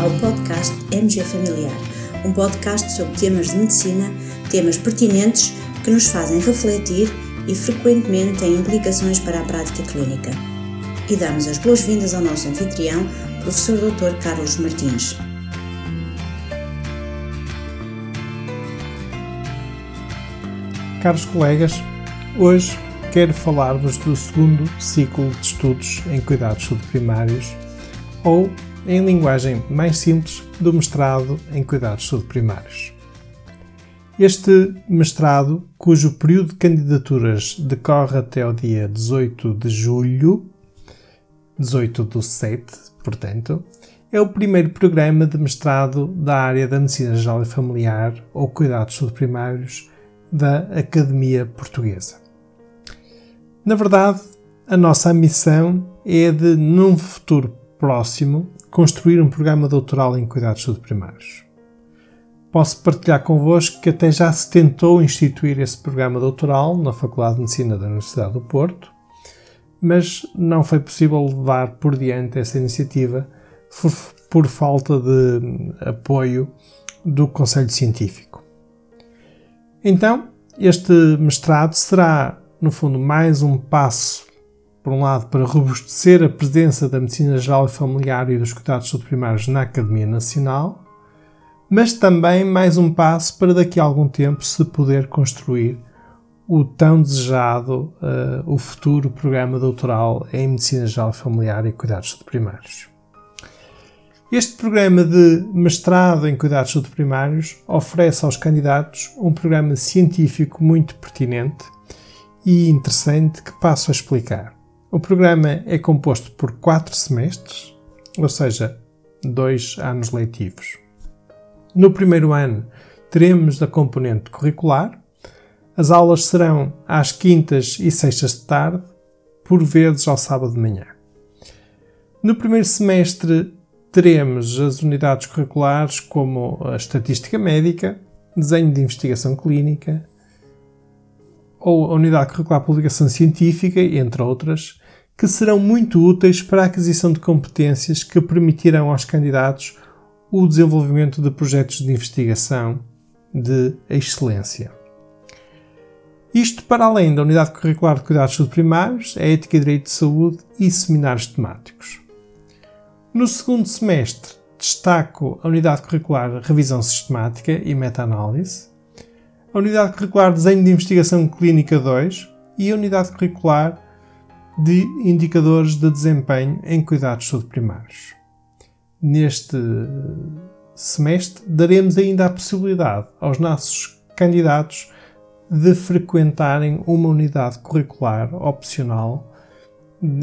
ao podcast MG Familiar, um podcast sobre temas de medicina, temas pertinentes que nos fazem refletir e frequentemente têm implicações para a prática clínica. E damos as boas-vindas ao nosso anfitrião, professor Dr. Carlos Martins. Caros colegas, hoje quero falar-vos do segundo ciclo de estudos em cuidados subprimários, ou, em linguagem mais simples, do mestrado em cuidados subprimários. Este mestrado, cujo período de candidaturas decorre até o dia 18 de julho, 18 do 7, portanto, é o primeiro programa de mestrado da área da Medicina Geral e Familiar ou Cuidados Subprimários da Academia Portuguesa. Na verdade, a nossa missão é de, num futuro próximo, construir um programa doutoral em cuidados subprimários. Posso partilhar convosco que até já se tentou instituir esse programa doutoral na Faculdade de Medicina da Universidade do Porto, mas não foi possível levar por diante essa iniciativa por, por falta de apoio do Conselho Científico. Então, este mestrado será, no fundo, mais um passo, por um lado, para robustecer a presença da medicina geral e familiar e dos cuidados subprimários na Academia Nacional, mas também mais um passo para daqui a algum tempo se poder construir o tão desejado, uh, o futuro programa doutoral em Medicina Geral e Familiar e Cuidados Subprimários. Este programa de mestrado em cuidados primários oferece aos candidatos um programa científico muito pertinente e interessante que passo a explicar. O programa é composto por quatro semestres, ou seja, dois anos letivos. No primeiro ano, teremos a componente curricular. As aulas serão às quintas e sextas de tarde, por vezes ao sábado de manhã. No primeiro semestre, teremos as unidades curriculares como a estatística médica, desenho de investigação clínica, ou a unidade curricular publicação científica, entre outras, que serão muito úteis para a aquisição de competências que permitirão aos candidatos o desenvolvimento de projetos de investigação de excelência. Isto para além da unidade curricular de cuidados primários, a ética e direito de saúde e seminários temáticos. No segundo semestre, destaco a unidade curricular Revisão Sistemática e Meta-análise, a unidade curricular Desenho de Investigação Clínica 2 e a unidade curricular de Indicadores de Desempenho em Cuidados Subprimários. Neste semestre, daremos ainda a possibilidade aos nossos candidatos de frequentarem uma unidade curricular opcional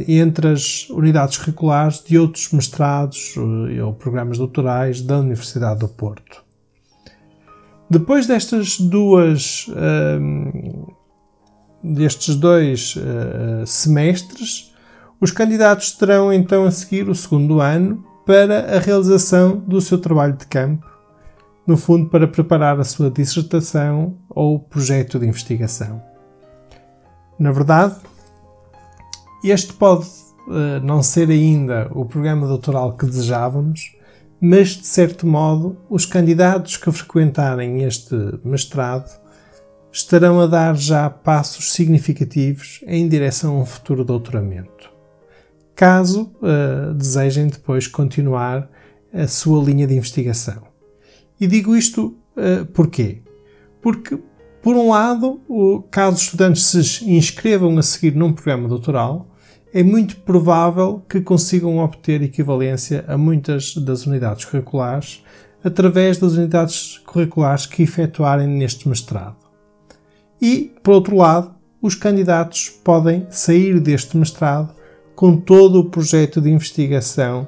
entre as unidades curriculares de outros mestrados eh, ou programas doutorais da Universidade do Porto. Depois destas duas, ehm, destes dois uh, semestres, os candidatos terão então a seguir o segundo ano para a realização do seu trabalho de campo, no fundo para preparar a sua dissertação ou projeto de investigação. Na verdade, este pode uh, não ser ainda o programa doutoral que desejávamos, mas de certo modo os candidatos que frequentarem este mestrado estarão a dar já passos significativos em direção a um futuro doutoramento. Caso uh, desejem depois continuar a sua linha de investigação. E digo isto uh, porquê? Porque por um lado, caso os estudantes se inscrevam a seguir num programa doutoral, é muito provável que consigam obter equivalência a muitas das unidades curriculares através das unidades curriculares que efetuarem neste mestrado. E, por outro lado, os candidatos podem sair deste mestrado com todo o projeto de investigação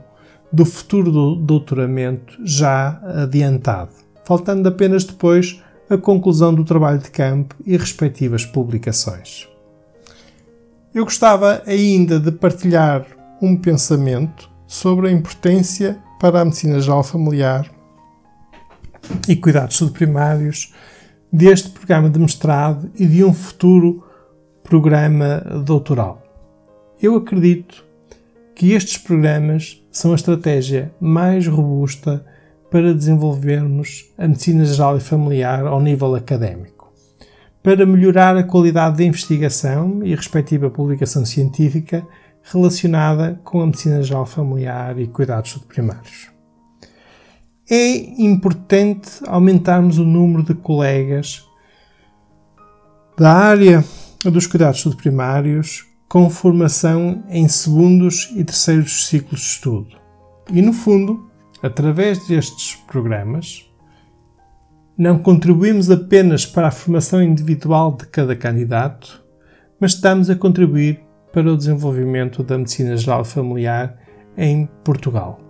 do futuro doutoramento já adiantado, faltando apenas depois a conclusão do trabalho de campo e respectivas publicações. Eu gostava ainda de partilhar um pensamento sobre a importância para a medicina geral familiar e cuidados subprimários deste programa de mestrado e de um futuro programa doutoral. Eu acredito que estes programas são a estratégia mais robusta para desenvolvermos a medicina geral e familiar ao nível académico. Para melhorar a qualidade da investigação e respectiva publicação científica relacionada com a medicina geral familiar e cuidados primários. É importante aumentarmos o número de colegas da área dos cuidados primários com formação em segundos e terceiros ciclos de estudo. E, no fundo, através destes programas, não contribuímos apenas para a formação individual de cada candidato, mas estamos a contribuir para o desenvolvimento da medicina geral familiar em Portugal.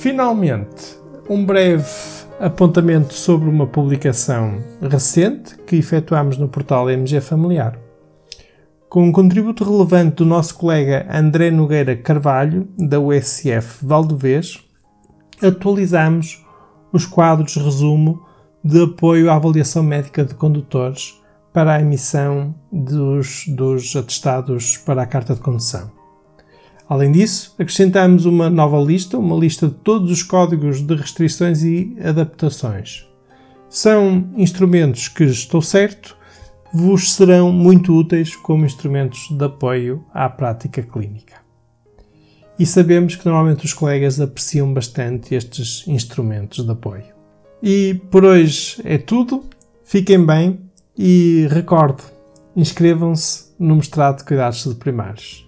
Finalmente, um breve apontamento sobre uma publicação recente que efetuámos no portal MG Familiar. Com um contributo relevante do nosso colega André Nogueira Carvalho, da USF Valdevez, atualizamos os quadros resumo de apoio à avaliação médica de condutores para a emissão dos, dos atestados para a carta de condução. Além disso, acrescentamos uma nova lista, uma lista de todos os códigos de restrições e adaptações. São instrumentos que, estou certo, vos serão muito úteis como instrumentos de apoio à prática clínica. E sabemos que normalmente os colegas apreciam bastante estes instrumentos de apoio. E por hoje é tudo. Fiquem bem e recorde, inscrevam-se no mestrado de cuidados primários.